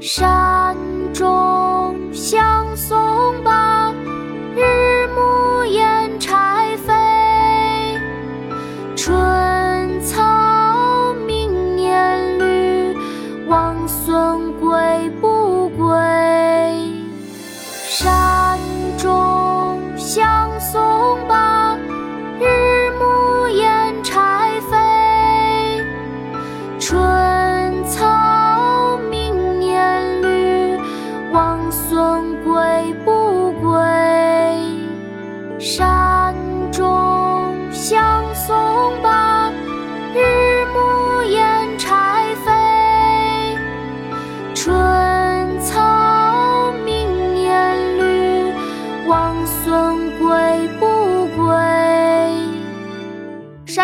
山中小